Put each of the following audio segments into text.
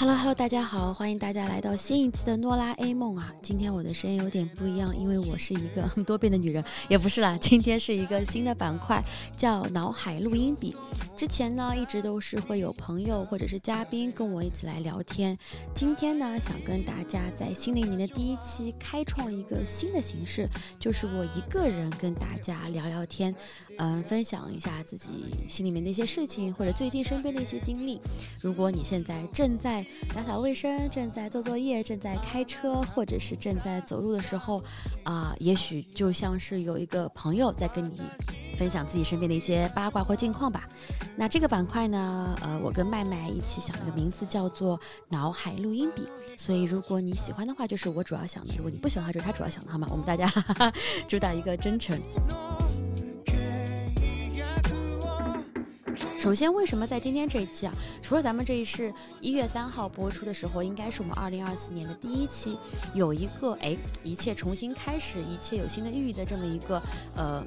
Hello Hello，大家好，欢迎大家来到新一期的诺拉 A 梦啊！今天我的声音有点不一样，因为我是一个多变的女人，也不是啦，今天是一个新的板块，叫脑海录音笔。之前呢，一直都是会有朋友或者是嘉宾跟我一起来聊天。今天呢，想跟大家在新的一年的第一期开创一个新的形式，就是我一个人跟大家聊聊天，嗯，分享一下自己心里面的一些事情，或者最近身边的一些经历。如果你现在正在打扫卫生，正在做作业，正在开车，或者是正在走路的时候，啊，也许就像是有一个朋友在跟你。分享自己身边的一些八卦或近况吧。那这个板块呢，呃，我跟麦麦一起想了个名字，叫做“脑海录音笔”。所以如果你喜欢的话，就是我主要想的；如果你不喜欢的话，就是他主要想的，好吗？我们大家 主打一个真诚。首先，为什么在今天这一期啊？除了咱们这一是一月三号播出的时候，应该是我们二零二四年的第一期，有一个哎，一切重新开始，一切有新的寓意的这么一个呃。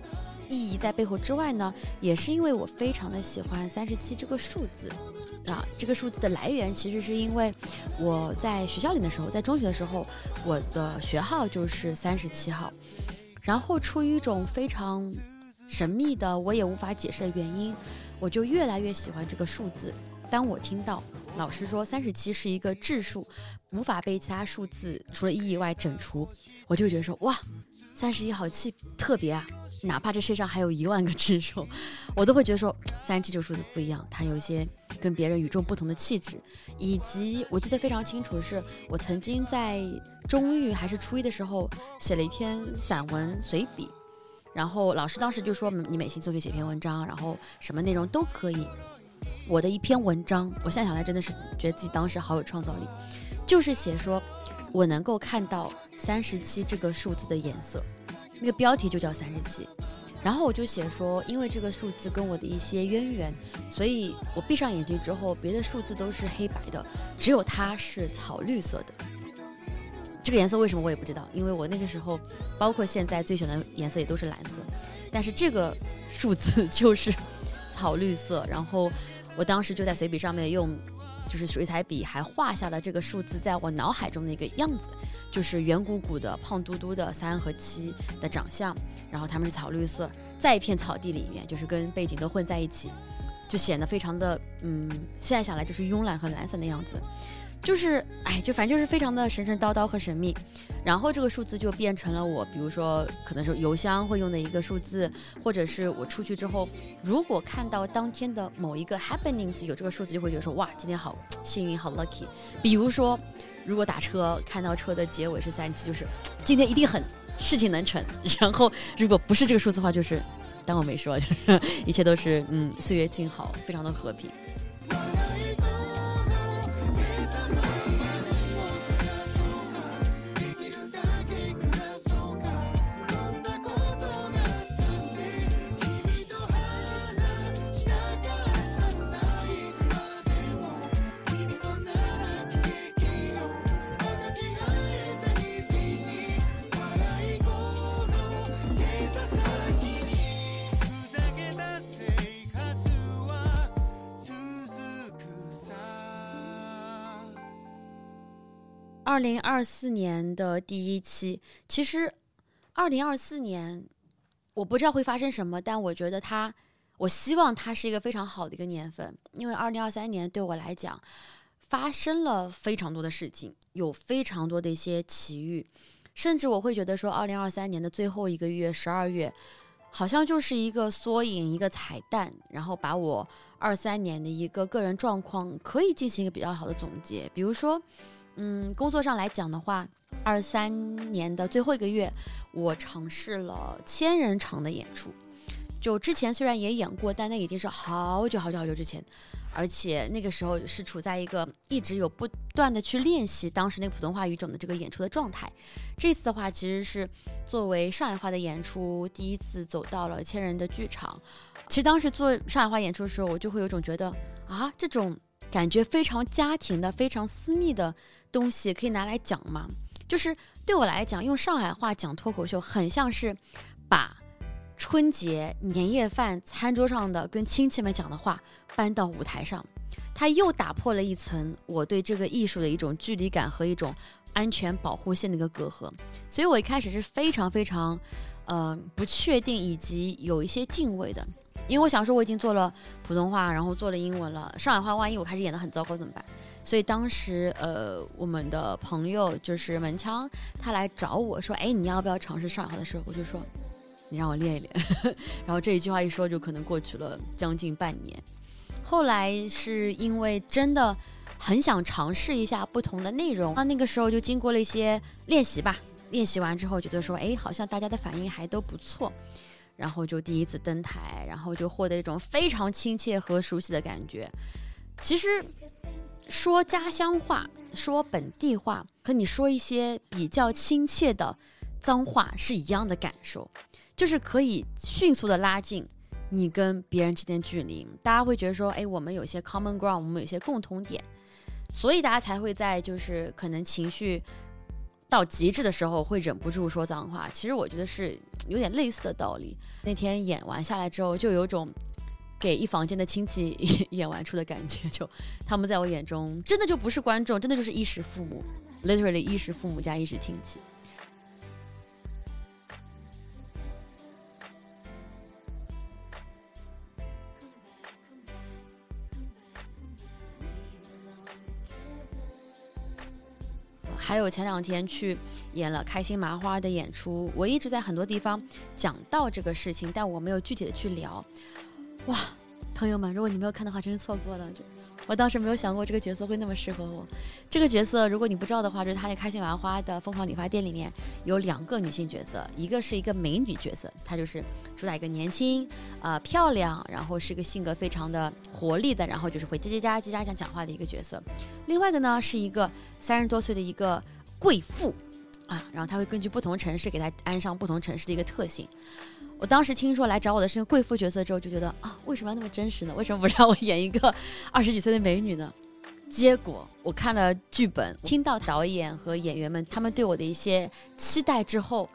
意义在背后之外呢，也是因为我非常的喜欢三十七这个数字啊。这个数字的来源其实是因为我在学校里的时候，在中学的时候，我的学号就是三十七号。然后出于一种非常神秘的，我也无法解释的原因，我就越来越喜欢这个数字。当我听到老师说三十七是一个质数，无法被其他数字除了一以外整除，我就觉得说哇，三十一好气特别啊。哪怕这世上还有一万个质数，我都会觉得说三十七这个数字不一样，它有一些跟别人与众不同的气质。以及我记得非常清楚的，是我曾经在中育还是初一的时候写了一篇散文随笔，然后老师当时就说你每星期可以写篇文章，然后什么内容都可以。我的一篇文章，我现在想来真的是觉得自己当时好有创造力，就是写说我能够看到三十七这个数字的颜色。那个标题就叫三十七，然后我就写说，因为这个数字跟我的一些渊源，所以我闭上眼睛之后，别的数字都是黑白的，只有它是草绿色的。这个颜色为什么我也不知道，因为我那个时候，包括现在最选的颜色也都是蓝色，但是这个数字 就是草绿色。然后我当时就在随笔上面用，就是水彩笔还画下了这个数字在我脑海中的一个样子。就是圆鼓鼓的、胖嘟嘟的三和七的长相，然后他们是草绿色，在一片草地里面，就是跟背景都混在一起，就显得非常的，嗯，现在想来就是慵懒和懒散的样子，就是哎，就反正就是非常的神神叨叨和神秘。然后这个数字就变成了我，比如说可能是邮箱会用的一个数字，或者是我出去之后，如果看到当天的某一个 happenings 有这个数字，就会觉得说哇，今天好幸运，好 lucky。比如说。如果打车看到车的结尾是三十七，就是今天一定很事情能成。然后如果不是这个数字的话，就是当我没说，就是 一切都是嗯岁月静好，非常的和平。二零二四年的第一期，其实二零二四年我不知道会发生什么，但我觉得它，我希望它是一个非常好的一个年份，因为二零二三年对我来讲发生了非常多的事情，有非常多的一些奇遇，甚至我会觉得说，二零二三年的最后一个月十二月，好像就是一个缩影，一个彩蛋，然后把我二三年的一个个人状况可以进行一个比较好的总结，比如说。嗯，工作上来讲的话，二三年的最后一个月，我尝试了千人场的演出。就之前虽然也演过，但那已经是好久好久好久之前，而且那个时候是处在一个一直有不断的去练习当时那个普通话语种的这个演出的状态。这次的话，其实是作为上海话的演出，第一次走到了千人的剧场。其实当时做上海话演出的时候，我就会有种觉得啊，这种感觉非常家庭的、非常私密的。东西可以拿来讲吗？就是对我来讲，用上海话讲脱口秀，很像是把春节年夜饭餐桌上的跟亲戚们讲的话搬到舞台上。它又打破了一层我对这个艺术的一种距离感和一种安全保护线的一个隔阂。所以我一开始是非常非常，呃，不确定以及有一些敬畏的，因为我想说我已经做了普通话，然后做了英文了，上海话万一我开始演的很糟糕怎么办？所以当时，呃，我们的朋友就是门枪，他来找我说：“哎，你要不要尝试上海话的时候？”我就说：“你让我练一练。”然后这一句话一说，就可能过去了将近半年。后来是因为真的很想尝试一下不同的内容，那那个时候就经过了一些练习吧。练习完之后，觉得说：“哎，好像大家的反应还都不错。”然后就第一次登台，然后就获得一种非常亲切和熟悉的感觉。其实。说家乡话，说本地话，和你说一些比较亲切的脏话是一样的感受，就是可以迅速的拉近你跟别人之间距离。大家会觉得说，哎，我们有些 common ground，我们有些共同点，所以大家才会在就是可能情绪到极致的时候会忍不住说脏话。其实我觉得是有点类似的道理。那天演完下来之后，就有种。给一房间的亲戚 演完出的感觉，就他们在我眼中真的就不是观众，真的就是衣食父母，literally 衣食父母加衣食亲戚。还有前两天去演了开心麻花的演出，我一直在很多地方讲到这个事情，但我没有具体的去聊。哇，朋友们，如果你没有看的话，真是错过了。我当时没有想过这个角色会那么适合我。这个角色，如果你不知道的话，就是他那开心麻花的疯狂理发店里面有两个女性角色，一个是一个美女角色，她就是主打一个年轻、呃漂亮，然后是一个性格非常的活力的，然后就是会叽叽喳叽喳讲讲话的一个角色。另外一个呢，是一个三十多岁的一个贵妇啊，然后他会根据不同城市给她安上不同城市的一个特性。我当时听说来找我的是个贵妇角色之后，就觉得啊，为什么要那么真实呢？为什么不让我演一个二十几岁的美女呢？结果我看了剧本，听到导演和演员们他们对我的一些期待之后，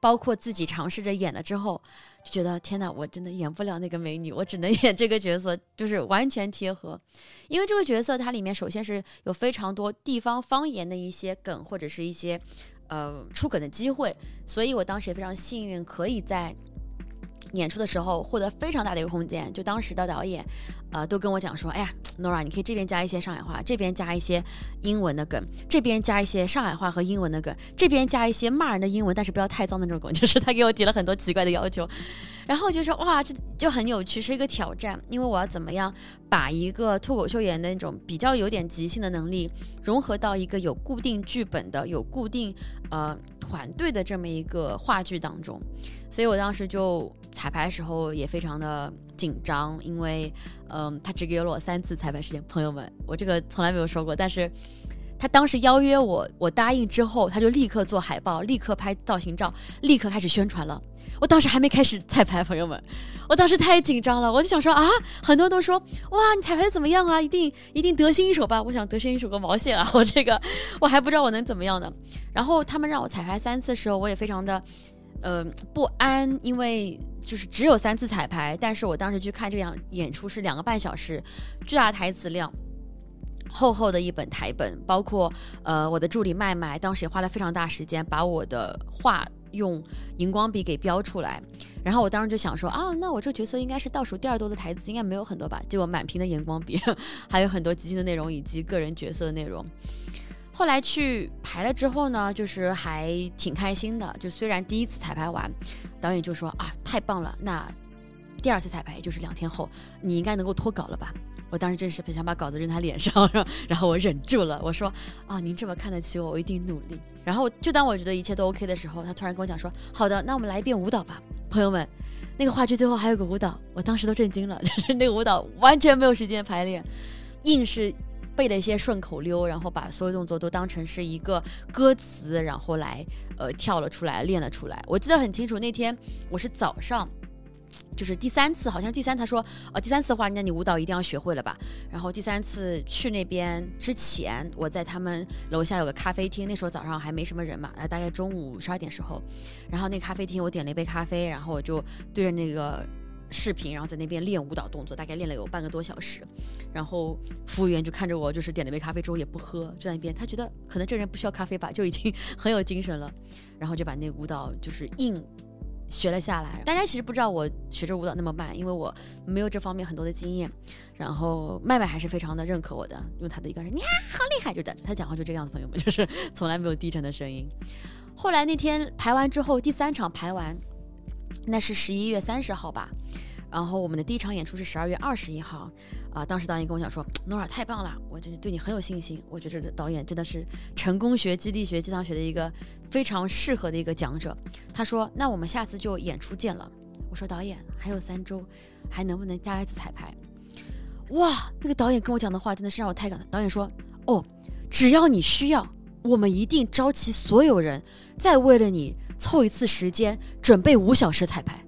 包括自己尝试着演了之后，就觉得天哪，我真的演不了那个美女，我只能演这个角色，就是完全贴合。因为这个角色它里面首先是有非常多地方方言的一些梗或者是一些呃出梗的机会，所以我当时也非常幸运，可以在。演出的时候获得非常大的一个空间，就当时的导演，呃，都跟我讲说，哎呀，Nora，你可以这边加一些上海话，这边加一些英文的梗，这边加一些上海话和英文的梗，这边加一些骂人的英文，但是不要太脏的那种梗，就是他给我提了很多奇怪的要求，然后就说，哇，这就很有趣，是一个挑战，因为我要怎么样把一个脱口秀演员的那种比较有点即兴的能力，融合到一个有固定剧本的、有固定呃团队的这么一个话剧当中，所以我当时就。彩排的时候也非常的紧张，因为，嗯，他只给了我三次彩排时间。朋友们，我这个从来没有说过。但是，他当时邀约我，我答应之后，他就立刻做海报，立刻拍造型照，立刻开始宣传了。我当时还没开始彩排，朋友们，我当时太紧张了，我就想说啊，很多人都说哇，你彩排的怎么样啊？一定一定得心应手吧？我想得心应手个毛线啊！我这个我还不知道我能怎么样呢。然后他们让我彩排三次的时候，我也非常的。呃，不安，因为就是只有三次彩排，但是我当时去看这样演出是两个半小时，巨大的台词量，厚厚的一本台本，包括呃我的助理麦麦，当时也花了非常大时间把我的话用荧光笔给标出来，然后我当时就想说啊，那我这个角色应该是倒数第二多的台词，应该没有很多吧？结果满屏的荧光笔，还有很多即兴的内容以及个人角色的内容。后来去排了之后呢，就是还挺开心的。就虽然第一次彩排完，导演就说啊太棒了，那第二次彩排也就是两天后，你应该能够脱稿了吧？我当时真是想把稿子扔他脸上，然后我忍住了，我说啊您这么看得起我，我一定努力。然后就当我觉得一切都 OK 的时候，他突然跟我讲说好的，那我们来一遍舞蹈吧，朋友们。那个话剧最后还有个舞蹈，我当时都震惊了，就是那个舞蹈完全没有时间排练，硬是。背了一些顺口溜，然后把所有动作都当成是一个歌词，然后来呃跳了出来，练了出来。我记得很清楚，那天我是早上，就是第三次，好像是第三他说，呃第三次的话，那你舞蹈一定要学会了吧？然后第三次去那边之前，我在他们楼下有个咖啡厅，那时候早上还没什么人嘛，大概中午十二点时候，然后那咖啡厅我点了一杯咖啡，然后我就对着那个。视频，然后在那边练舞蹈动作，大概练了有半个多小时。然后服务员就看着我，就是点了杯咖啡之后也不喝，就在那边，他觉得可能这人不需要咖啡吧，就已经很有精神了。然后就把那舞蹈就是硬学了下来。大家其实不知道我学这舞蹈那么慢，因为我没有这方面很多的经验。然后麦麦还是非常的认可我的，用他的一个人，呀，好厉害，就的，他讲话就这个样子，朋友们，就是从来没有低沉的声音。后来那天排完之后，第三场排完，那是十一月三十号吧。然后我们的第一场演出是十二月二十一号，啊，当时导演跟我讲说，诺尔太棒了，我真的对你很有信心。我觉得这导演真的是成功学、基地学、鸡汤学的一个非常适合的一个讲者。他说，那我们下次就演出见了。我说导演还有三周，还能不能加一次彩排？哇，那个导演跟我讲的话真的是让我太感动。导演说，哦，只要你需要。我们一定召集所有人，再为了你凑一次时间，准备五小时彩排。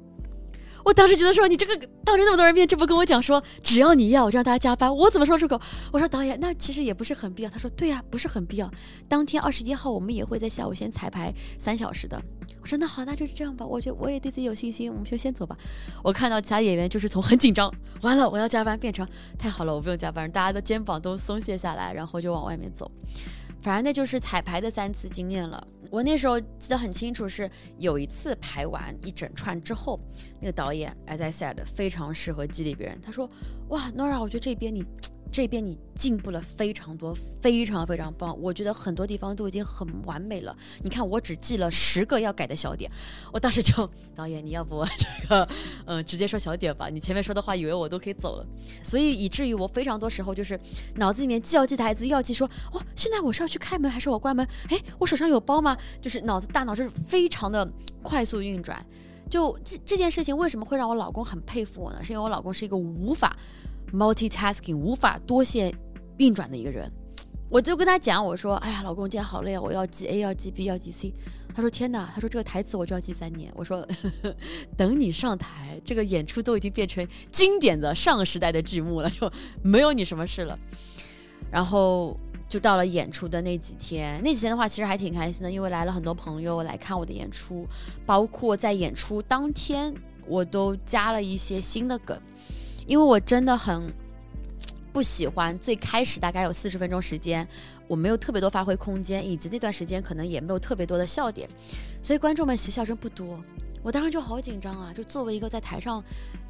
我当时觉得说，你这个当着那么多人面，这不跟我讲说，只要你要我就让大家加班，我怎么说出口？我说导演，那其实也不是很必要。他说，对呀，不是很必要。当天二十一号，我们也会在下午先彩排三小时的。我说那好，那就是这样吧。我觉我也对自己有信心，我们就先走吧。我看到其他演员就是从很紧张，完了我要加班，变成太好了，我不用加班，大家的肩膀都松懈下来，然后就往外面走。反正那就是彩排的三次经验了。我那时候记得很清楚，是有一次排完一整串之后，那个导演，as I said，非常适合激励别人。他说：“哇，Nora，我觉得这边你。”这边你进步了非常多，非常非常棒。我觉得很多地方都已经很完美了。你看，我只记了十个要改的小点。我当时就导演，你要不这个，嗯，直接说小点吧。你前面说的话，以为我都可以走了。所以以至于我非常多时候就是脑子里面既要记台词，又要记说，哦，现在我是要去开门还是我关门？哎，我手上有包吗？就是脑子大脑是非常的快速运转。就这这件事情为什么会让我老公很佩服我呢？是因为我老公是一个无法。Multitasking 无法多线运转的一个人，我就跟他讲，我说，哎呀，老公，今天好累啊，我要记 A，要记 B，要记 C。他说，天哪，他说这个台词我就要记三年。我说，等你上台，这个演出都已经变成经典的上时代的剧目了，就没有你什么事了。然后就到了演出的那几天，那几天的话，其实还挺开心的，因为来了很多朋友来看我的演出，包括在演出当天，我都加了一些新的梗。因为我真的很 不喜欢最开始大概有四十分钟时间，我没有特别多发挥空间，以及那段时间可能也没有特别多的笑点，所以观众们其实笑声不多。我当时就好紧张啊！就作为一个在台上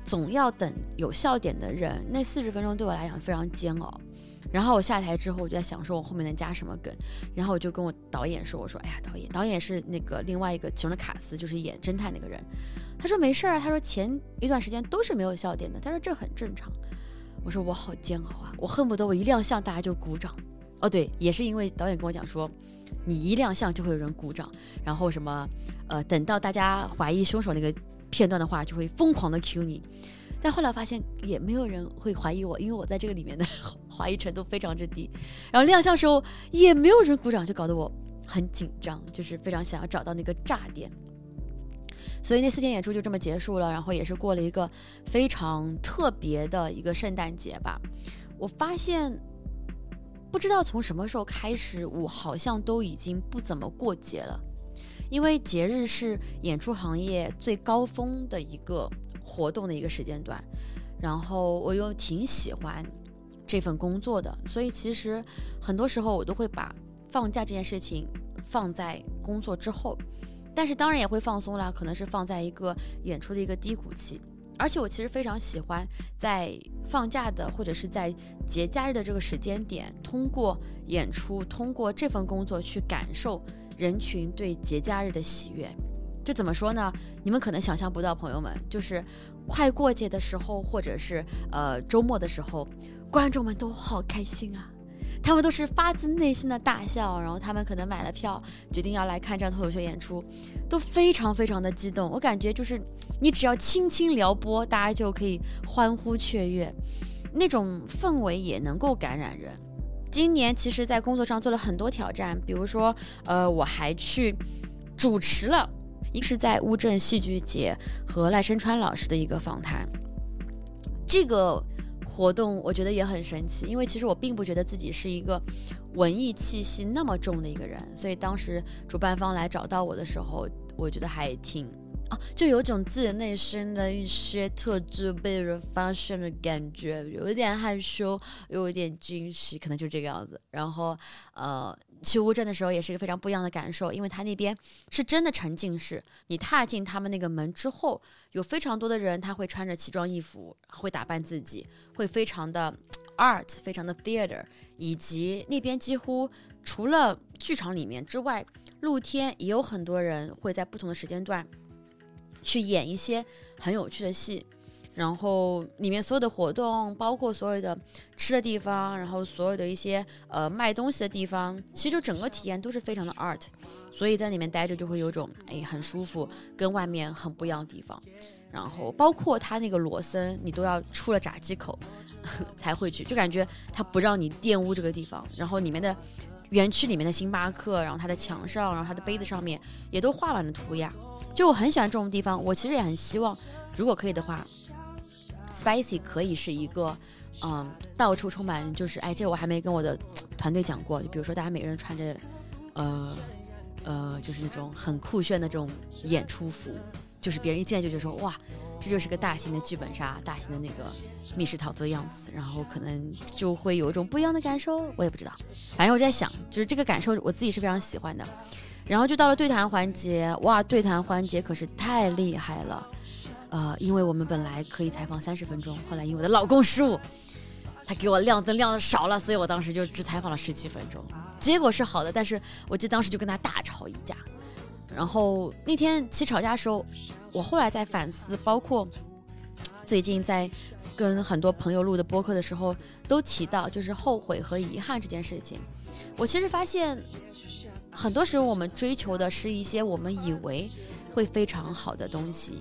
总要等有笑点的人，那四十分钟对我来讲非常煎熬。然后我下台之后，我就在想说我后面能加什么梗，然后我就跟我导演说：“我说，哎呀，导演，导演是那个另外一个其中的卡斯，就是演侦探那个人。”他说没事儿啊，他说前一段时间都是没有笑点的，他说这很正常。我说我好煎熬啊，我恨不得我一亮相大家就鼓掌。哦对，也是因为导演跟我讲说，你一亮相就会有人鼓掌，然后什么呃等到大家怀疑凶手那个片段的话，就会疯狂的 Q 你。但后来发现也没有人会怀疑我，因为我在这个里面的 怀疑程度非常之低。然后亮相时候也没有人鼓掌，就搞得我很紧张，就是非常想要找到那个炸点。所以那四天演出就这么结束了，然后也是过了一个非常特别的一个圣诞节吧。我发现，不知道从什么时候开始，我好像都已经不怎么过节了，因为节日是演出行业最高峰的一个活动的一个时间段，然后我又挺喜欢这份工作的，所以其实很多时候我都会把放假这件事情放在工作之后。但是当然也会放松啦，可能是放在一个演出的一个低谷期。而且我其实非常喜欢在放假的或者是在节假日的这个时间点，通过演出，通过这份工作去感受人群对节假日的喜悦。就怎么说呢？你们可能想象不到，朋友们，就是快过节的时候，或者是呃周末的时候，观众们都好开心啊。他们都是发自内心的大笑，然后他们可能买了票，决定要来看这样脱口秀演出，都非常非常的激动。我感觉就是你只要轻轻撩拨，大家就可以欢呼雀跃，那种氛围也能够感染人。今年其实，在工作上做了很多挑战，比如说，呃，我还去主持了，一是在乌镇戏剧节和赖声川老师的一个访谈，这个。活动我觉得也很神奇，因为其实我并不觉得自己是一个文艺气息那么重的一个人，所以当时主办方来找到我的时候，我觉得还挺啊。就有种自己内心的一些特质被人发现的感觉，有一点害羞，又有一点惊喜，可能就这个样子。然后，呃，去乌镇的时候也是一个非常不一样的感受，因为他那边是真的沉浸式。你踏进他们那个门之后，有非常多的人，他会穿着奇装异服，会打扮自己，会非常的 art，非常的 theater，以及那边几乎除了剧场里面之外，露天也有很多人会在不同的时间段。去演一些很有趣的戏，然后里面所有的活动，包括所有的吃的地方，然后所有的一些呃卖东西的地方，其实就整个体验都是非常的 art，所以在里面待着就会有种哎很舒服，跟外面很不一样的地方。然后包括它那个罗森，你都要出了闸机口 才会去，就感觉它不让你玷污这个地方。然后里面的园区里面的星巴克，然后它的墙上，然后它的杯子上面也都画满了涂鸦。就我很喜欢这种地方，我其实也很希望，如果可以的话，Spicy 可以是一个，嗯，到处充满就是，哎，这我还没跟我的团队讲过，就比如说大家每个人穿着，呃，呃，就是那种很酷炫的这种演出服，就是别人一进来就觉得说，哇，这就是个大型的剧本杀，大型的那个密室逃脱的样子，然后可能就会有一种不一样的感受，我也不知道，反正我在想，就是这个感受我自己是非常喜欢的。然后就到了对谈环节，哇，对谈环节可是太厉害了，呃，因为我们本来可以采访三十分钟，后来因为我的老公失误，他给我亮灯亮的少了，所以我当时就只采访了十七分钟，结果是好的，但是我记得当时就跟他大吵一架，然后那天其实吵架的时候，我后来在反思，包括最近在跟很多朋友录的播客的时候，都提到就是后悔和遗憾这件事情，我其实发现。很多时候，我们追求的是一些我们以为会非常好的东西，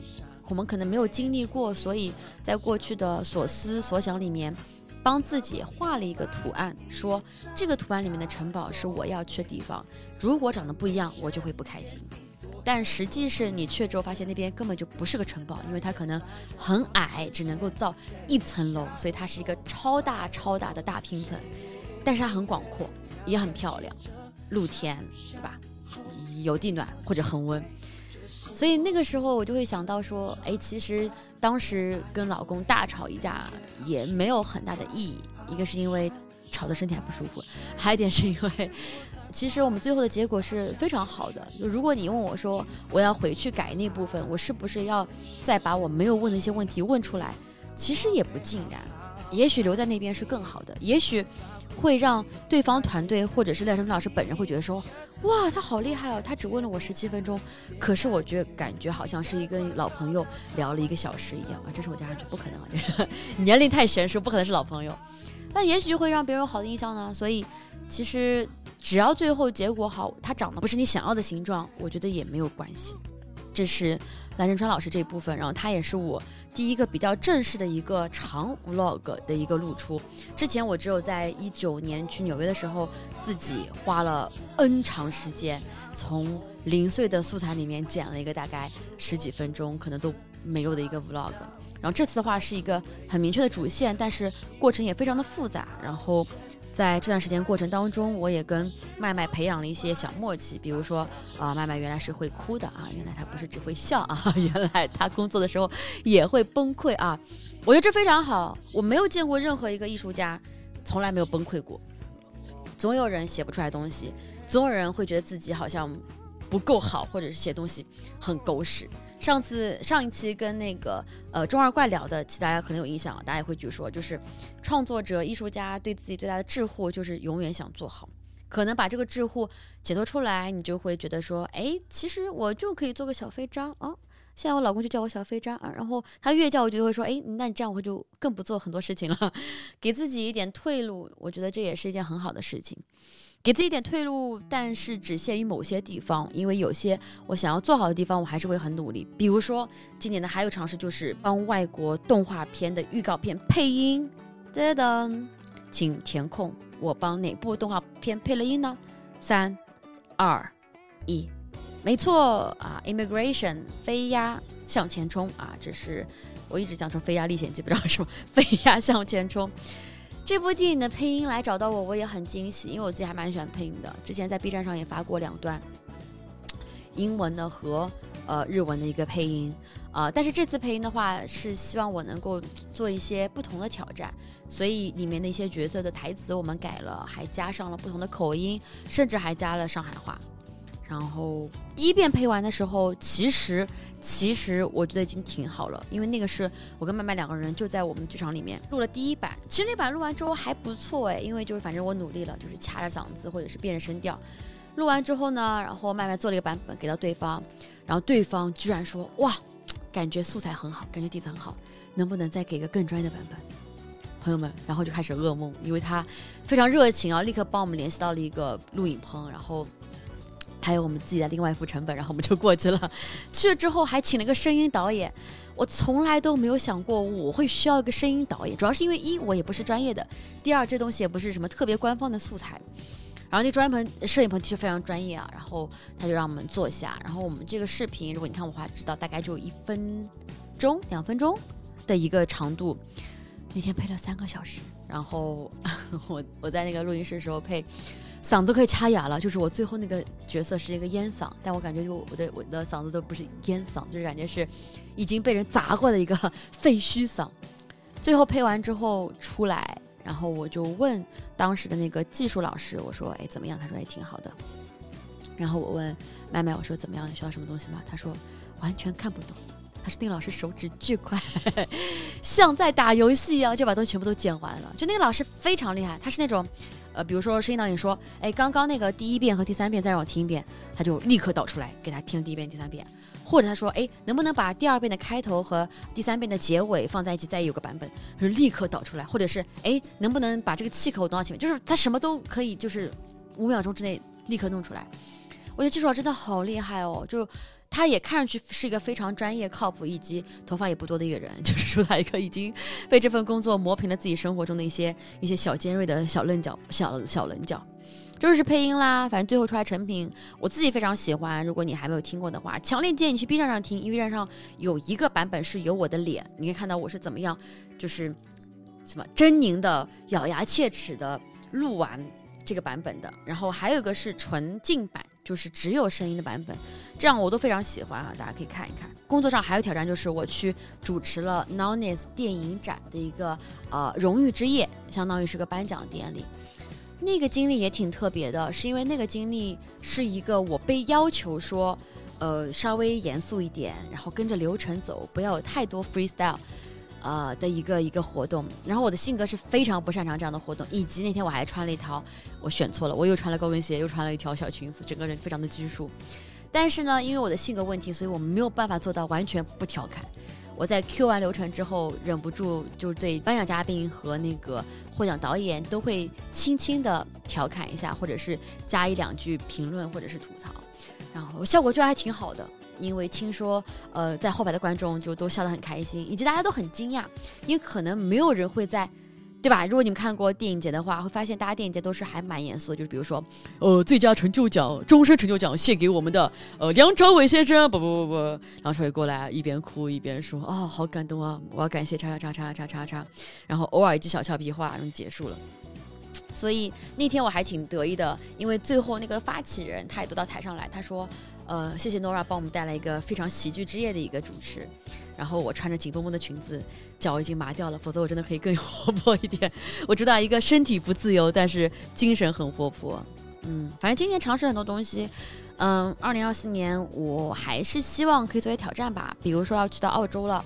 我们可能没有经历过，所以在过去的所思所想里面，帮自己画了一个图案，说这个图案里面的城堡是我要去的地方。如果长得不一样，我就会不开心。但实际是你去之后发现那边根本就不是个城堡，因为它可能很矮，只能够造一层楼，所以它是一个超大超大的大拼层，但是它很广阔，也很漂亮。露天，对吧？有地暖或者恒温，所以那个时候我就会想到说，哎，其实当时跟老公大吵一架也没有很大的意义。一个是因为吵得身体还不舒服，还有一点是因为，其实我们最后的结果是非常好的。就如果你问我说我要回去改那部分，我是不是要再把我没有问的一些问题问出来？其实也不尽然，也许留在那边是更好的，也许。会让对方团队或者是廖晨飞老师本人会觉得说，哇，他好厉害哦，他只问了我十七分钟，可是我觉得感觉好像是一个老朋友聊了一个小时一样啊，这是我家人就不可能啊，这 年龄太悬殊，不可能是老朋友，那也许会让别人有好的印象呢。所以其实只要最后结果好，他长得不是你想要的形状，我觉得也没有关系。这是蓝振川老师这一部分，然后他也是我第一个比较正式的一个长 vlog 的一个露出。之前我只有在一九年去纽约的时候，自己花了 N 长时间，从零碎的素材里面剪了一个大概十几分钟，可能都没有的一个 vlog。然后这次的话是一个很明确的主线，但是过程也非常的复杂。然后。在这段时间过程当中，我也跟麦麦培养了一些小默契，比如说，啊，麦麦原来是会哭的啊，原来他不是只会笑啊，原来他工作的时候也会崩溃啊，我觉得这非常好。我没有见过任何一个艺术家从来没有崩溃过，总有人写不出来东西，总有人会觉得自己好像不够好，或者是写东西很狗屎。上次上一期跟那个呃中二怪聊的，其实大家可能有印象，大家也会举说，就是创作者、艺术家对自己最大的智慧就是永远想做好，可能把这个智慧解脱出来，你就会觉得说，哎，其实我就可以做个小飞章啊。现在我老公就叫我小飞渣啊，然后他越叫我就会说，哎，那你这样我就更不做很多事情了，给自己一点退路，我觉得这也是一件很好的事情。给自己一点退路，但是只限于某些地方，因为有些我想要做好的地方，我还是会很努力。比如说，今年的还有尝试就是帮外国动画片的预告片配音。噔噔，请填空，我帮哪部动画片配了音呢？三、二、一，没错啊，Immigration，飞鸭向前冲啊，这是我一直讲说《飞鸭历险记》，不知道为什么，飞鸭向前冲。这部电影的配音来找到我，我也很惊喜，因为我自己还蛮喜欢配音的。之前在 B 站上也发过两段英文的和呃日文的一个配音。啊，但是这次配音的话是希望我能够做一些不同的挑战，所以里面的一些角色的台词我们改了，还加上了不同的口音，甚至还加了上海话。然后第一遍配完的时候，其实其实我觉得已经挺好了，因为那个是我跟麦麦两个人就在我们剧场里面录了第一版，其实那版录完之后还不错哎，因为就是反正我努力了，就是掐着嗓子或者是变着声调。录完之后呢，然后麦麦做了一个版本给到对方，然后对方居然说哇。感觉素材很好，感觉底子很好，能不能再给个更专业的版本？朋友们，然后就开始噩梦，因为他非常热情啊，立刻帮我们联系到了一个录影棚，然后还有我们自己的另外一副成本，然后我们就过去了。去了之后还请了个声音导演，我从来都没有想过我会需要一个声音导演，主要是因为一我也不是专业的，第二这东西也不是什么特别官方的素材。然后那专门摄影棚其实非常专业啊，然后他就让我们坐下，然后我们这个视频，如果你看我话知道，大概就一分钟、两分钟的一个长度。那天配了三个小时，然后我我在那个录音室的时候配，嗓子快掐哑了，就是我最后那个角色是一个烟嗓，但我感觉就我的我的嗓子都不是烟嗓，就是感觉是已经被人砸过的一个废墟嗓。最后配完之后出来。然后我就问当时的那个技术老师，我说：“哎，怎么样？”他说：“哎，挺好的。”然后我问麦麦，我说：“怎么样？需要什么东西吗？”他说：“完全看不懂。”他说：“那个老师手指巨快，像在打游戏一样，就把东西全部都剪完了。就那个老师非常厉害，他是那种，呃，比如说声音导演说：‘哎，刚刚那个第一遍和第三遍再让我听一遍’，他就立刻导出来给他听第一遍、第三遍。”或者他说，哎，能不能把第二遍的开头和第三遍的结尾放在一起，再有个版本，就立刻导出来。或者是，哎，能不能把这个气口弄到前面？就是他什么都可以，就是五秒钟之内立刻弄出来。我觉得技术老师真的好厉害哦，就他也看上去是一个非常专业、靠谱，以及头发也不多的一个人，就是说他一个已经被这份工作磨平了自己生活中的一些一些小尖锐的小棱角、小小棱角。就是配音啦，反正最后出来成品，我自己非常喜欢。如果你还没有听过的话，强烈建议你去 B 站上听，因为 B 站上有一个版本是有我的脸，你可以看到我是怎么样，就是什么狰狞的、咬牙切齿的录完这个版本的。然后还有一个是纯净版，就是只有声音的版本，这样我都非常喜欢啊，大家可以看一看。工作上还有挑战，就是我去主持了 Nonis 电影展的一个呃荣誉之夜，相当于是个颁奖典礼。那个经历也挺特别的，是因为那个经历是一个我被要求说，呃，稍微严肃一点，然后跟着流程走，不要有太多 freestyle，呃的一个一个活动。然后我的性格是非常不擅长这样的活动，以及那天我还穿了一条，我选错了，我又穿了高跟鞋，又穿了一条小裙子，整个人非常的拘束。但是呢，因为我的性格问题，所以我没有办法做到完全不调侃。我在 Q 完流程之后，忍不住就对颁奖嘉宾和那个获奖导演都会轻轻的调侃一下，或者是加一两句评论或者是吐槽，然后效果居然还挺好的。因为听说，呃，在后排的观众就都笑得很开心，以及大家都很惊讶，因为可能没有人会在。对吧？如果你们看过电影节的话，会发现大家电影节都是还蛮严肃，就是比如说，呃，最佳成就奖、终身成就奖献给我们的呃梁朝伟先生，不不不不，梁朝伟过来一边哭一边说，哦，好感动啊，我要感谢叉叉叉叉叉叉叉，然后偶尔一句小俏皮话，然后结束了。所以那天我还挺得意的，因为最后那个发起人他也都到台上来，他说，呃，谢谢 Nora 帮我们带来一个非常喜剧之夜的一个主持。然后我穿着紧绷绷的裙子，脚已经麻掉了，否则我真的可以更活泼一点。我知道一个身体不自由，但是精神很活泼。嗯，反正今年尝试很多东西。嗯，二零二四年我还是希望可以做些挑战吧，比如说要去到澳洲了，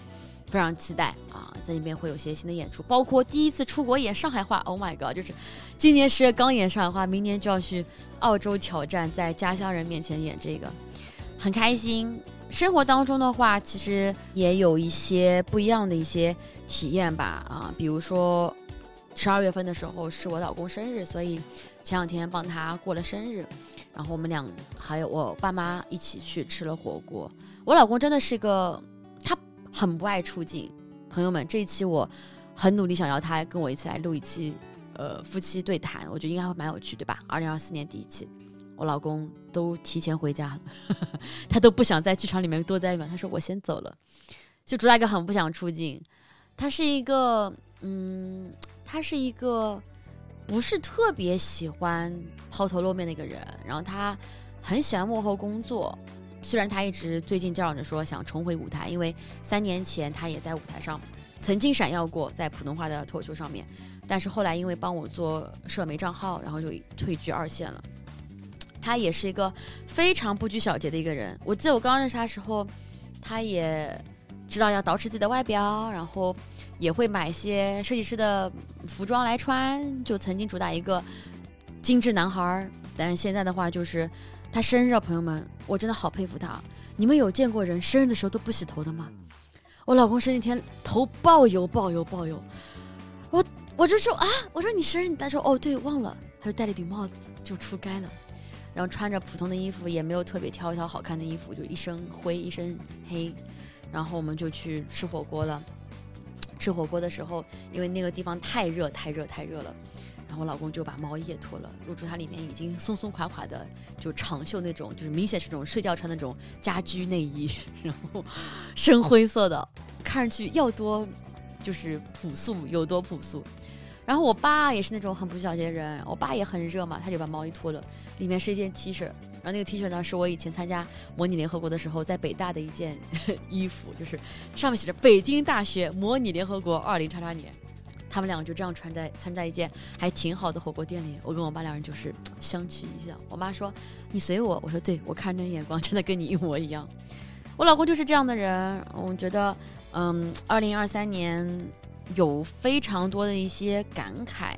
非常期待啊，在那边会有些新的演出，包括第一次出国演上海话。Oh my god！就是今年十月刚演上海话，明年就要去澳洲挑战，在家乡人面前演这个，很开心。生活当中的话，其实也有一些不一样的一些体验吧，啊，比如说十二月份的时候是我老公生日，所以前两天帮他过了生日，然后我们俩还有我爸妈一起去吃了火锅。我老公真的是个，他很不爱出镜。朋友们，这一期我很努力想要他跟我一起来录一期，呃，夫妻对谈，我觉得应该会蛮有趣，对吧？二零二四年第一期。我老公都提前回家了，他都不想在剧场里面多待一秒。他说我先走了，就朱大哥很不想出镜。他是一个，嗯，他是一个不是特别喜欢抛头露面的一个人。然后他很喜欢幕后工作，虽然他一直最近叫嚷着说想重回舞台，因为三年前他也在舞台上曾经闪耀过，在普通话的脱口秀上面，但是后来因为帮我做社媒账号，然后就退居二线了。他也是一个非常不拘小节的一个人。我记得我刚认识他时候，他也知道要捯饬自己的外表，然后也会买一些设计师的服装来穿，就曾经主打一个精致男孩儿。但现在的话，就是他生日，朋友们，我真的好佩服他。你们有见过人生日的时候都不洗头的吗？我老公生日天头爆油，爆油，爆油。我我就说啊，我说你生日，他说哦对，忘了，他就戴了顶帽子就出街了。然后穿着普通的衣服，也没有特别挑一条好看的衣服，就一身灰一身黑。然后我们就去吃火锅了。吃火锅的时候，因为那个地方太热太热太热了，然后我老公就把毛衣也脱了，露出他里面已经松松垮垮的就长袖那种，就是明显是种睡觉穿那种家居内衣，然后深灰色的，看上去要多就是朴素有多朴素。然后我爸也是那种很不小心的人，我爸也很热嘛，他就把毛衣脱了，里面是一件 T 恤，然后那个 T 恤呢是我以前参加模拟联合国的时候在北大的一件衣服，就是上面写着北京大学模拟联合国二零叉叉年，他们两个就这样穿在穿在一件还挺好的火锅店里，我跟我妈两人就是相觑一笑，我妈说你随我，我说对，我看着眼光真的跟你一模一样，我老公就是这样的人，我觉得嗯，二零二三年。有非常多的一些感慨，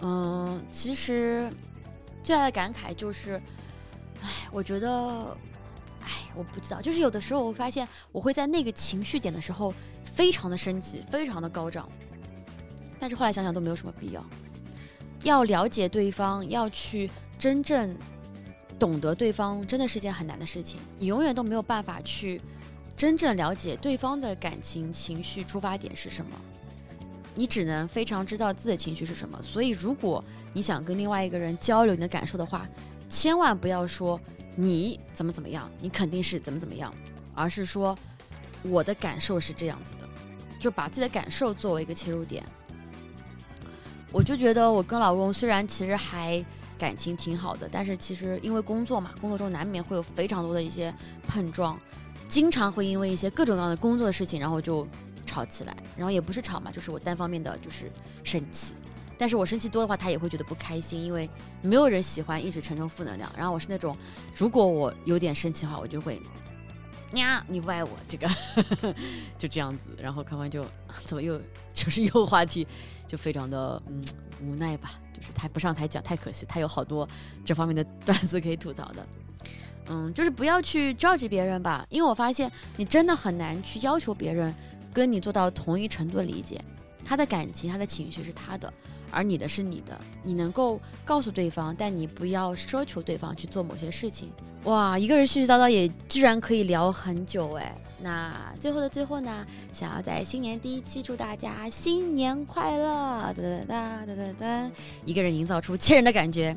嗯，其实最大的感慨就是，哎，我觉得，哎，我不知道，就是有的时候我发现我会在那个情绪点的时候非常的生气，非常的高涨，但是后来想想都没有什么必要。要了解对方，要去真正懂得对方，真的是件很难的事情。你永远都没有办法去真正了解对方的感情、情绪出发点是什么。你只能非常知道自己的情绪是什么，所以如果你想跟另外一个人交流你的感受的话，千万不要说你怎么怎么样，你肯定是怎么怎么样，而是说我的感受是这样子的，就把自己的感受作为一个切入点。我就觉得我跟老公虽然其实还感情挺好的，但是其实因为工作嘛，工作中难免会有非常多的一些碰撞，经常会因为一些各种各样的工作的事情，然后就。吵起来，然后也不是吵嘛，就是我单方面的就是生气，但是我生气多的话，他也会觉得不开心，因为没有人喜欢一直承受负能量。然后我是那种，如果我有点生气的话，我就会，呀，你不爱我，这个 就这样子。然后康康就 怎么又就是又话题，就非常的嗯无奈吧，就是他不上台讲太可惜，他有好多这方面的段子可以吐槽的。嗯，就是不要去着急别人吧，因为我发现你真的很难去要求别人。跟你做到同一程度的理解，他的感情、他的情绪是他的，而你的是你的。你能够告诉对方，但你不要奢求对方去做某些事情。哇，一个人絮絮叨叨也居然可以聊很久哎！那最后的最后呢，想要在新年第一期祝大家新年快乐！哒哒哒哒哒哒，一个人营造出亲人的感觉。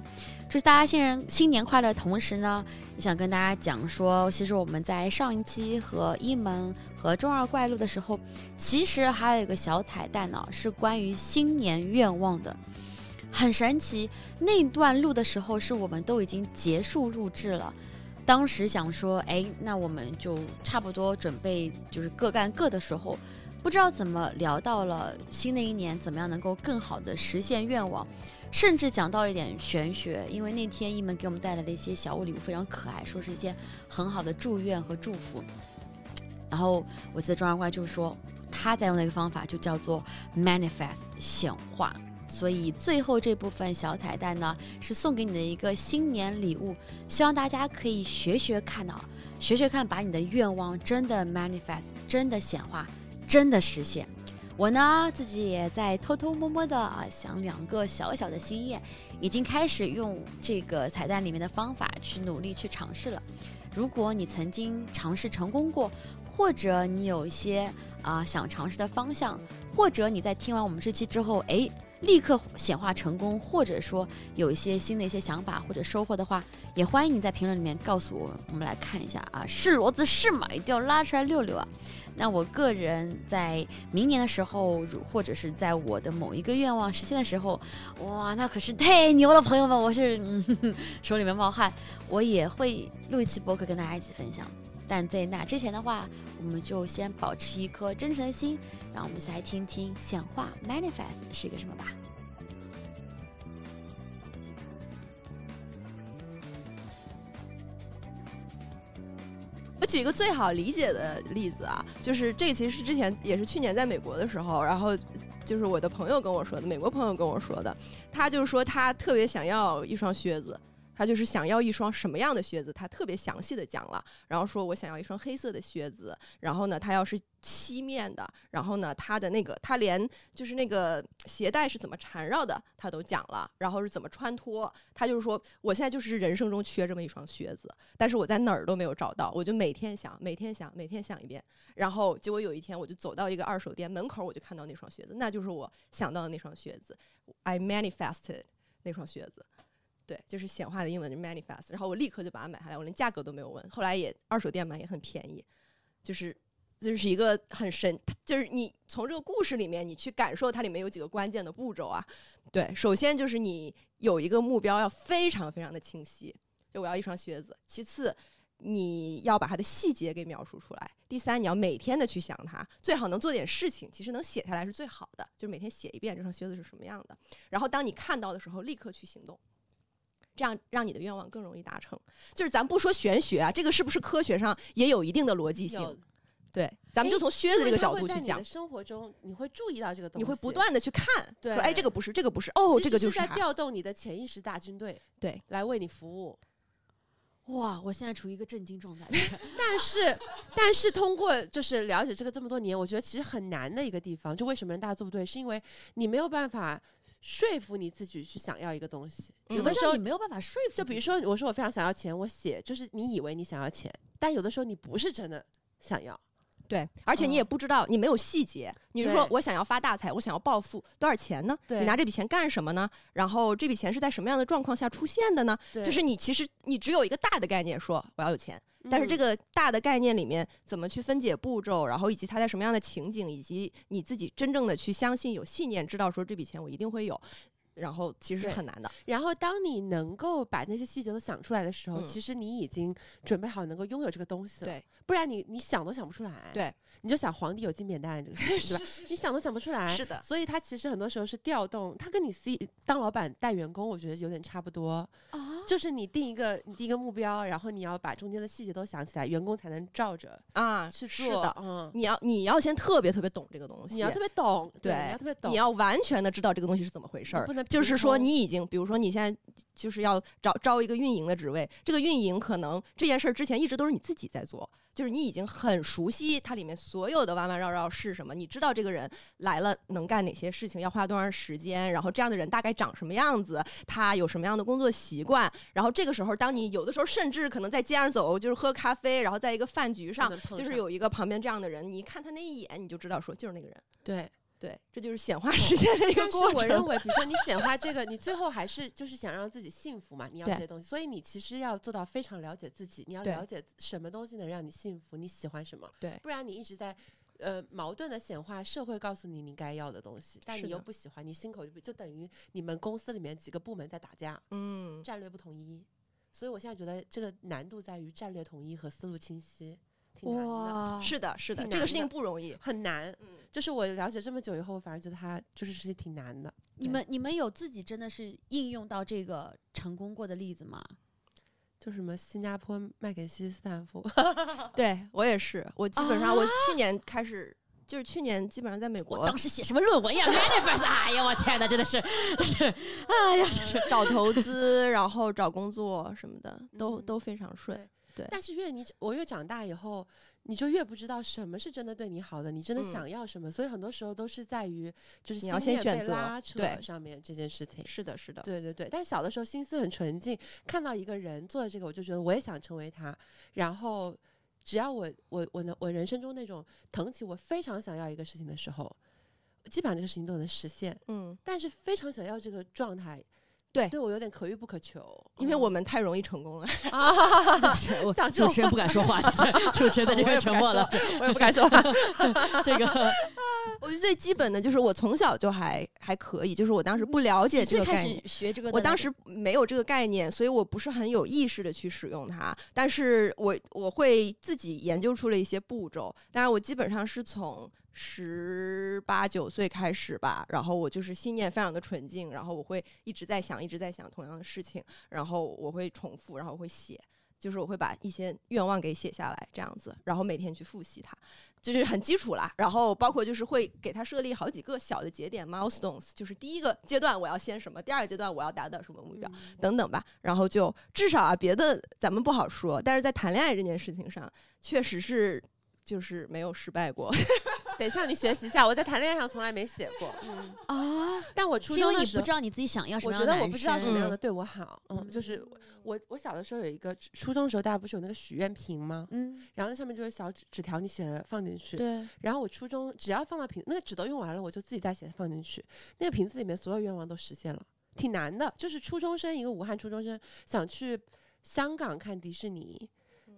祝大家新人新年快乐！同时呢，也想跟大家讲说，其实我们在上一期和一门和中二怪录的时候，其实还有一个小彩蛋呢，是关于新年愿望的，很神奇。那段录的时候，是我们都已经结束录制了，当时想说，哎，那我们就差不多准备就是各干各的时候，不知道怎么聊到了新的一年怎么样能够更好的实现愿望。甚至讲到一点玄学，因为那天一门给我们带来的一些小物礼物非常可爱，说是一些很好的祝愿和祝福。然后我记得庄二怪就说他在用的一个方法就叫做 manifest 显化，所以最后这部分小彩蛋呢是送给你的一个新年礼物，希望大家可以学学看啊，学学看，把你的愿望真的 manifest，真的显化，真的实现。我呢，自己也在偷偷摸摸的啊想两个小小的心愿，已经开始用这个彩蛋里面的方法去努力去尝试了。如果你曾经尝试成功过，或者你有一些啊想尝试的方向，或者你在听完我们这期之后，哎，立刻显化成功，或者说有一些新的一些想法或者收获的话，也欢迎你在评论里面告诉我。我们来看一下啊，是骡子是马，一定要拉出来溜溜啊。那我个人在明年的时候，或者是在我的某一个愿望实现的时候，哇，那可是太牛了，朋友们，我是嗯、手里面冒汗，我也会录一期博客跟大家一起分享。但在那之前的话，我们就先保持一颗真诚的心，让我们先来听听显化 （manifest） 是一个什么吧。我举一个最好理解的例子啊，就是这其实之前也是去年在美国的时候，然后就是我的朋友跟我说的，美国朋友跟我说的，他就是说他特别想要一双靴子。他就是想要一双什么样的靴子，他特别详细的讲了，然后说我想要一双黑色的靴子，然后呢，它要是漆面的，然后呢，他的那个他连就是那个鞋带是怎么缠绕的，他都讲了，然后是怎么穿脱，他就是说我现在就是人生中缺这么一双靴子，但是我在哪儿都没有找到，我就每天想，每天想，每天想一遍，然后结果有一天我就走到一个二手店门口，我就看到那双靴子，那就是我想到的那双靴子，I manifested 那双靴子。对，就是显化的英文，就 manifest。然后我立刻就把它买下来，我连价格都没有问。后来也二手店买也很便宜，就是就是一个很神，就是你从这个故事里面你去感受它里面有几个关键的步骤啊。对，首先就是你有一个目标要非常非常的清晰，就我要一双靴子。其次，你要把它的细节给描述出来。第三，你要每天的去想它，最好能做点事情。其实能写下来是最好的，就是每天写一遍这双靴子是什么样的。然后当你看到的时候，立刻去行动。这样让你的愿望更容易达成。就是咱不说玄学啊，这个是不是科学上也有一定的逻辑性？对，咱们就从靴子这个角度去讲。生活中你会注意到这个东西，你会不断的去看，对，说哎，这个不是，这个不是，哦，这个就是在调动你的潜意识大军队，对，来为你服务。哇，我现在处于一个震惊状态。但是，但是通过就是了解这个这么多年，我觉得其实很难的一个地方，就为什么人大家做不对，是因为你没有办法。说服你自己去想要一个东西，有的时候你没有办法说服。就比如说，我说我非常想要钱，我写就是你以为你想要钱，但有的时候你不是真的想要。对，而且你也不知道，你没有细节。你是说我想要发大财，我想要暴富，多少钱呢？你拿这笔钱干什么呢？然后这笔钱是在什么样的状况下出现的呢？就是你其实你只有一个大的概念，说我要有钱，但是这个大的概念里面怎么去分解步骤，然后以及它在什么样的情景，以及你自己真正的去相信、有信念，知道说这笔钱我一定会有。然后其实是很难的。然后当你能够把那些细节都想出来的时候，其实你已经准备好能够拥有这个东西了。对，不然你你想都想不出来。对，你就想皇帝有金扁担这个事情，对吧？你想都想不出来。是的。所以他其实很多时候是调动，他跟你 C 当老板带员工，我觉得有点差不多。啊。就是你定一个你定一个目标，然后你要把中间的细节都想起来，员工才能照着啊去做。是的。嗯。你要你要先特别特别懂这个东西。你要特别懂。对。你要特别懂。你要完全的知道这个东西是怎么回事儿。不能。就是说你已。经，比如说你现在就是要找招一个运营的职位，这个运营可能这件事儿之前一直都是你自己在做，就是你已经很熟悉它里面所有的弯弯绕绕是什么，你知道这个人来了能干哪些事情，要花多长时间，然后这样的人大概长什么样子，他有什么样的工作习惯，然后这个时候，当你有的时候甚至可能在街上走，就是喝咖啡，然后在一个饭局上，就是有一个旁边这样的人，你一看他那一眼，你就知道说就是那个人，对。对，这就是显化实现的一个过程。但是我认为，比如说你显化这个，你最后还是就是想让自己幸福嘛，你要这些东西，所以你其实要做到非常了解自己，你要了解什么东西能让你幸福，你喜欢什么。对，不然你一直在呃矛盾的显化社会告诉你你该要的东西，但你又不喜欢，你心口就就等于你们公司里面几个部门在打架，嗯，战略不统一。所以我现在觉得这个难度在于战略统一和思路清晰。哇，是的，是的，这个事情不容易，很难。嗯，就是我了解这么久以后，我反而觉得它就是事情挺难的。你们你们有自己真的是应用到这个成功过的例子吗？就什么新加坡卖给西斯坦福，对我也是。我基本上我去年开始，就是去年基本上在美国，当时写什么论文呀？Manifest，哎呀，我天哪，真的是，真是，哎呀，真是找投资，然后找工作什么的，都都非常顺。对，但是越你我越长大以后，你就越不知道什么是真的对你好的，你真的想要什么。所以很多时候都是在于就是你要先选择拉扯上面这件事情。是的，是的，对对对。但小的时候心思很纯净，看到一个人做的这个，我就觉得我也想成为他。然后只要我我我能我人生中那种腾起我非常想要一个事情的时候，基本上这个事情都能实现，嗯，但是非常想要这个状态，对对我有点可遇不可求，因为我们太容易成功了。啊，主持人不敢说话，主持人在这边沉默了。我也不敢说话。这个 我觉得最基本的就是我从小就还还可以，就是我当时不了解这个概念始。学这个我当时没有这个概念，所以我不是很有意识的去使用它。但是我我会自己研究出了一些步骤，当然我基本上是从十八九岁开始吧，然后我就是信念非常的纯净，然后我会一直在想，一直在想同样的事情，然后我会重复，然后我会写。就是我会把一些愿望给写下来，这样子，然后每天去复习它，就是很基础啦。然后包括就是会给它设立好几个小的节点 milestones，就是第一个阶段我要先什么，第二个阶段我要达到什么目标，等等吧。然后就至少啊，别的咱们不好说，但是在谈恋爱这件事情上，确实是就是没有失败过。等一下，你学习一下，我在谈恋爱上从来没写过。嗯，啊，但我初中的时候不知道你自己想要什我么样的男觉得我不知道什么样嗯的对我好，嗯，就是我我小的时候有一个初中的时候，大家不是有那个许愿瓶吗？嗯，然后那上面就是小纸纸条，你写了放进去。对，然后我初中只要放到瓶，那个纸都用完了，我就自己再写放进去。那个瓶子里面所有愿望都实现了，挺难的。就是初中生，一个武汉初中生想去香港看迪士尼，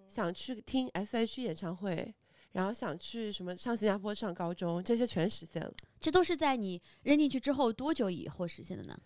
想去听 S.H.E 演唱会，然后想去什么上新加坡上高中，这些全实现了。这都是在你扔进去之后多久以后实现的呢？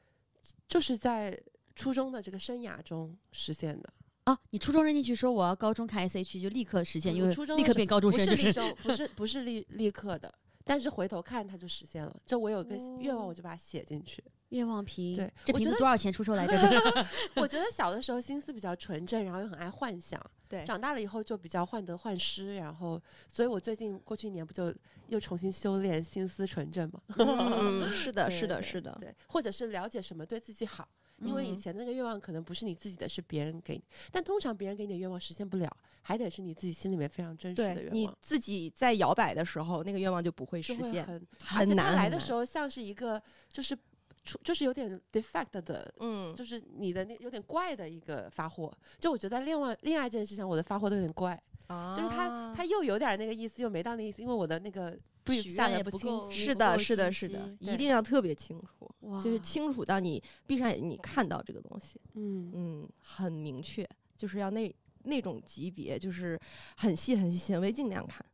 就是在初中的这个生涯中实现的。啊，你初中扔进去说我要高中看 S.H.E 就立刻实现，因为立刻变高中生，不是不是不是立立刻的，但是回头看它就实现了。就我有个愿望，哦我就把它写进去。愿望瓶。对这瓶子多少钱出售来着？我觉得小的时候心思比较纯正，然后又很爱幻想。对长大了以后就比较患得患失，然后，所以我最近过去一年不就又重新修炼心思纯正嘛？嗯，是的，是的，是的。对，或者是了解什么对自己好。因为以嗯前那个愿望可能不是你自己的，是别人给你，但通常别人给你的愿望实现不了，还得是你自己心里面非常真实的愿望。你自己在摇摆的时候，那个愿望就不会实现，很，而很且它难很难来的时候像是一个就是出就是有点 defect 的，嗯，就是你的那有点怪的一个发货。就我觉得在恋爱恋爱这件事情上，我的发货都有点怪，就是他啊他又有点那个意思，又没到那意思，因为我的那个许下的不清是的，是的，是的，一定要特别清楚，就是清楚到你闭上眼睛你看到这个东西，嗯，嗯，很明确，就是要那那种级别，就是很细很细，显微镜那样看。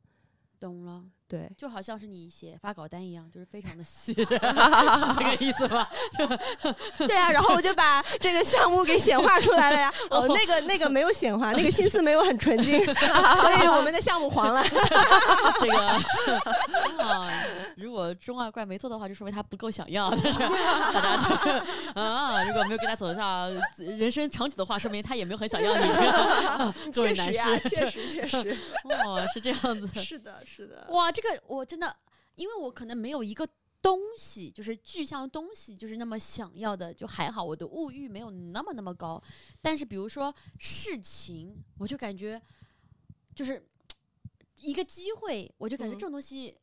懂了，对，就好像是你写发稿单一样，就是非常的 细，是这个意思吗？对啊，然后我就把这个项目给显化出来了呀。哦，那个那个没有显化，那个心思没有很纯净，所以我们的项目黄了。这个啊，如果中二怪没做的话，就说明他不够想要，就是大家就啊，如果没有跟他走上人生长久的话，说明他也没有很想要你。这个各位男士，确实确实，哦，是这样子。是的，是的。哇，这个我真的，因为我可能没有一个东西，就是具象东西，就是那么想要的，就还好，我的物欲没有那么那么高。但是比如说事情，我就感觉就是 一个机会，我就感觉嗯这种东西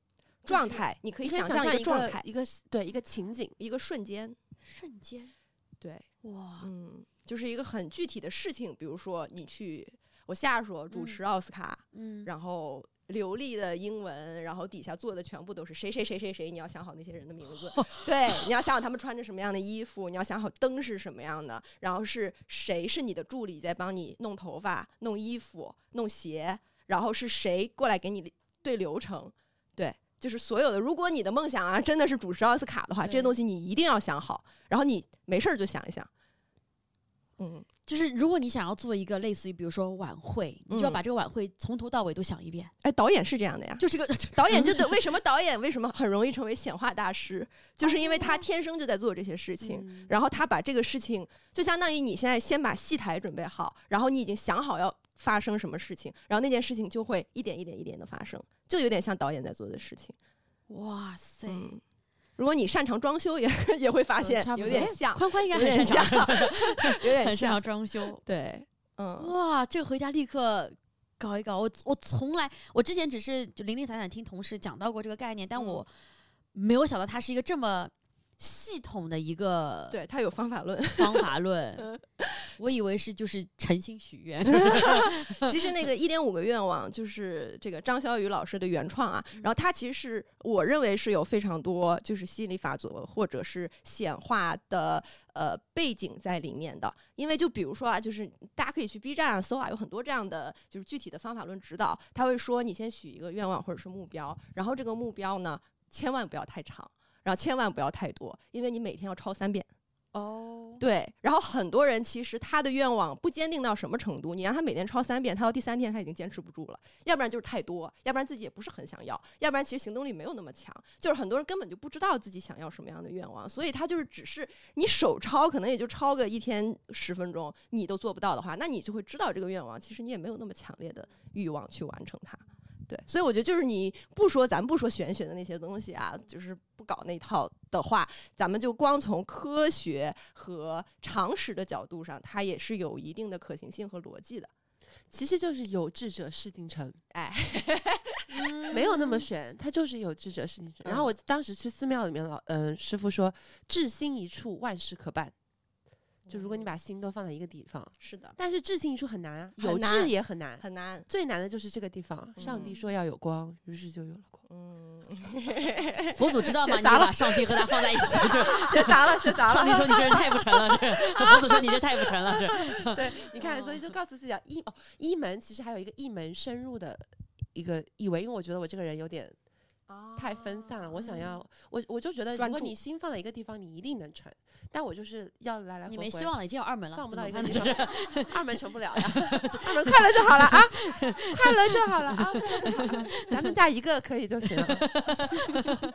状态，你可以想象象一一个状态，一个对一个情景，一个瞬间。瞬间，对，哇，嗯，就是一个很具体的事情，比如说你去我下属主持奥斯卡，嗯，然后流利的英文，然后底下坐的全部都是谁谁谁谁谁，你要想好那些人的名字，对，你要想好他们穿着什么样的衣服，你要想好灯是什么样的，然后是谁是你的助理在帮你弄头发、弄衣服、弄鞋，然后是谁过来给你对流程，对。就是所有的，如果你的梦想啊真的是主持奥斯卡的话，这些东西你一定要想好，然后你没事儿就想一想，嗯，就是如果你想要做一个类似于比如说晚会，你就要嗯。把这个晚会从头到尾都想一遍，哎，导演是这样的呀，就是个导演就 对，为什么导演为什么很容易成为显化大师，就是因为他天生就在做这些事情，嗯。然后他把这个事情，就相当于你现在先把戏台准备好，然后你已经想好要发生什么事情，然后那件事情就会一点一点一点的发生，就有点像导演在做的事情。哇塞，嗯，如果你擅长装修也，也会发现有点像，宽宽应该很擅长，有点像很擅长，装修。对，嗯哇，这个回家立刻搞一搞。我我从来我之前只是就零零散散听同事讲到过这个概念，但嗯我没有想到它是一个这么系统的一个对它有方法论。方法论。我以为是就是诚心许愿。其实那个一点五个愿望就是这个张小雨老师的原创啊，然后他其实是我认为是有非常多就是吸引力法则或者是显化的呃背景在里面的，因为就比如说啊，就是大家可以去 B 站啊搜啊，有很多这样的就是具体的方法论指导，他会说你先许一个愿望或者是目标，然后这个目标呢千万不要太长，然后千万不要太多，因为你每天要抄三遍。哦，对，然后很多人其实他的愿望不坚定到什么程度，你让他每天抄三遍，他到第三天他已经坚持不住了，要不然就是太多，要不然自己也不是很想要，要不然其实行动力没有那么强，就是很多人根本就不知道自己想要什么样的愿望，所以他就是只是你手抄可能也就抄个一天十分钟，你都做不到的话，那你就会知道这个愿望其实你也没有那么强烈的欲望去完成它。对，所以我觉得就是你不说，咱不说玄学的那些东西啊，就是不搞那套的话，咱们就光从科学和常识的角度上，它也是有一定的可行性和逻辑的。其实就是有志者事竟成，哎，没有那么玄，他就是有志者事竟成。然后我当时去寺庙里面，老嗯、师傅说，志心一处，万事可办。就如果你把心都放在一个地方，是的，但是志心一处很难啊，有志也很难。很难。最难的就是这个地方，上帝嗯说要有光，于是就有了光。嗯，佛祖知道吗？你把上帝和他放在一起，就学杂了，学杂上帝说你这人太不成了，这 佛祖说你这太不成了，这对，你看，所以就告诉自己啊，一哦，一门其实还有一个一门深入的一个以为，因为我觉得我这个人有点太分散了，我想要，我我就觉得，如果你心放在一个地方，你一定能成，但我就是要来来回回，你没希望了，已经有二门了，放不到一个地办呢就 二门成不了呀，二门快乐就好了啊，快乐就好了啊，快乐就好了，咱们家一个可以就行了。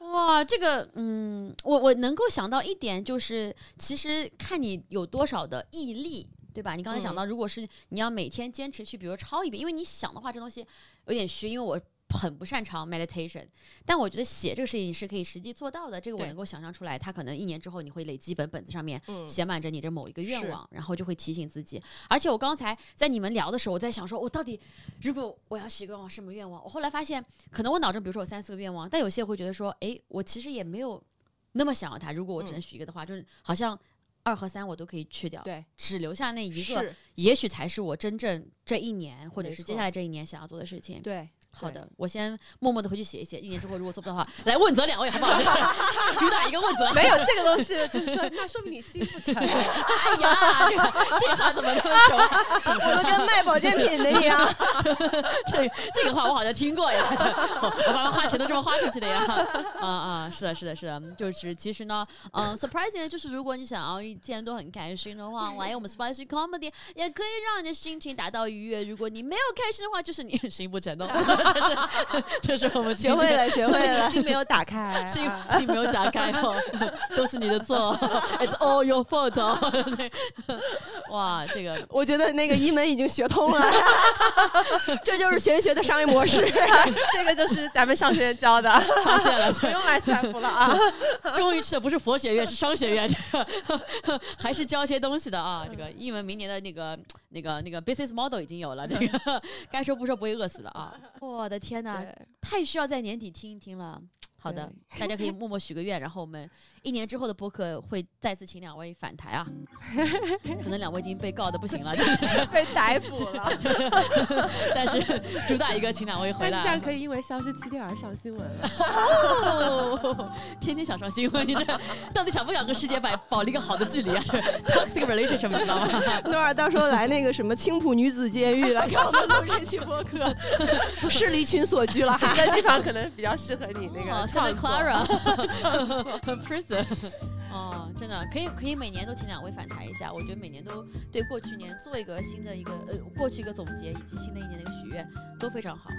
哇，这个，嗯，我我能够想到一点，就是其实看你有多少的毅力，对吧？你刚才讲到，如果是你要每天坚持去，比如抄一遍，因为你想的话，这东西有点虚，因为我。很不擅长 meditation，但我觉得写这个事情是可以实际做到的。这个我能够想象出来，它可能一年之后你会累积一本本子上面嗯写满着你的某一个愿是望，然后就会提醒自己。而且我刚才在你们聊的时候，我在想说，我到底如果我要许一个愿望，什么愿望？我后来发现，可能我脑中比如说有三四个愿望，但有些会觉得说，诶，我其实也没有那么想要它。如果我只能嗯许一个的话，就是好像二和三我都可以去掉，对，只留下那一个，也许才是我真正这一年或者是接下来这一年想要做的事情。对好的，我先默默的回去写一写，一年之后如果做不到的话，来问责两位好不好？主打一个问责。没有这个东西，就是说，那说明你心不诚。哎呀，这个这个话怎么那么熟啊？我们跟卖保健品的一样。这这个话我好像听过呀，这我我把花钱都这么花出去的呀，啊啊，是的，是的，是的，就是其实呢，嗯，surprising 就是如果你想要一天都很开心的话，来我们 spicy comedy 也可以让你的心情达到愉悦。如果你没有开心的话，就是你心不诚哦，这是这是我们学会了，学会了。心没有打开，心啊心没有打开哦，都是你的错，It's all your fault 哦。哇，这个我觉得那个一门已经学通了，这就是玄学的商业模式。这个就是咱们上学院教的，发现了，不用买散服了啊。终于去的不是佛学院，是商学院，这个还是教些东西的啊。这个一门明年的那个那个那个 business model 已经有了，这个该说不说不会饿死了啊！我的天哪，太需要在年底听一听了。好的，大家可以默默许个愿，然后我们一年之后的播客会再次请两位返台啊。可能两位已经被告的不行了 被逮捕了，但是主打一个请两位回但是这样。可以因为消失七天而上新闻了。哦，天天想上新闻，你这到底想不想跟世界保保持一个好的距离啊？这 toxic relationship 你知道吗？诺尔到时候来那个什么青浦女子监狱来给我们录这期播客，是离群所居了哈。这个地方可能比较适合你那哦个 Santa 创作 Clara prison。哦，真的可以可以每年都请两位返台一下，我觉得每年都对过去年做一个新的一个呃过去一个总结，以及新的一年的一个许愿都非常好。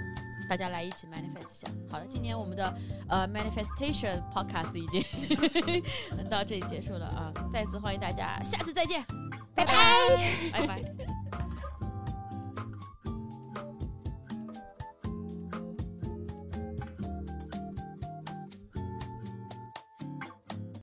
大家来一起 manifest 一下。好了，今年我们的呃 manifestation podcast 已经 到这里结束了啊！再次欢迎大家，下次再见，拜拜，拜拜。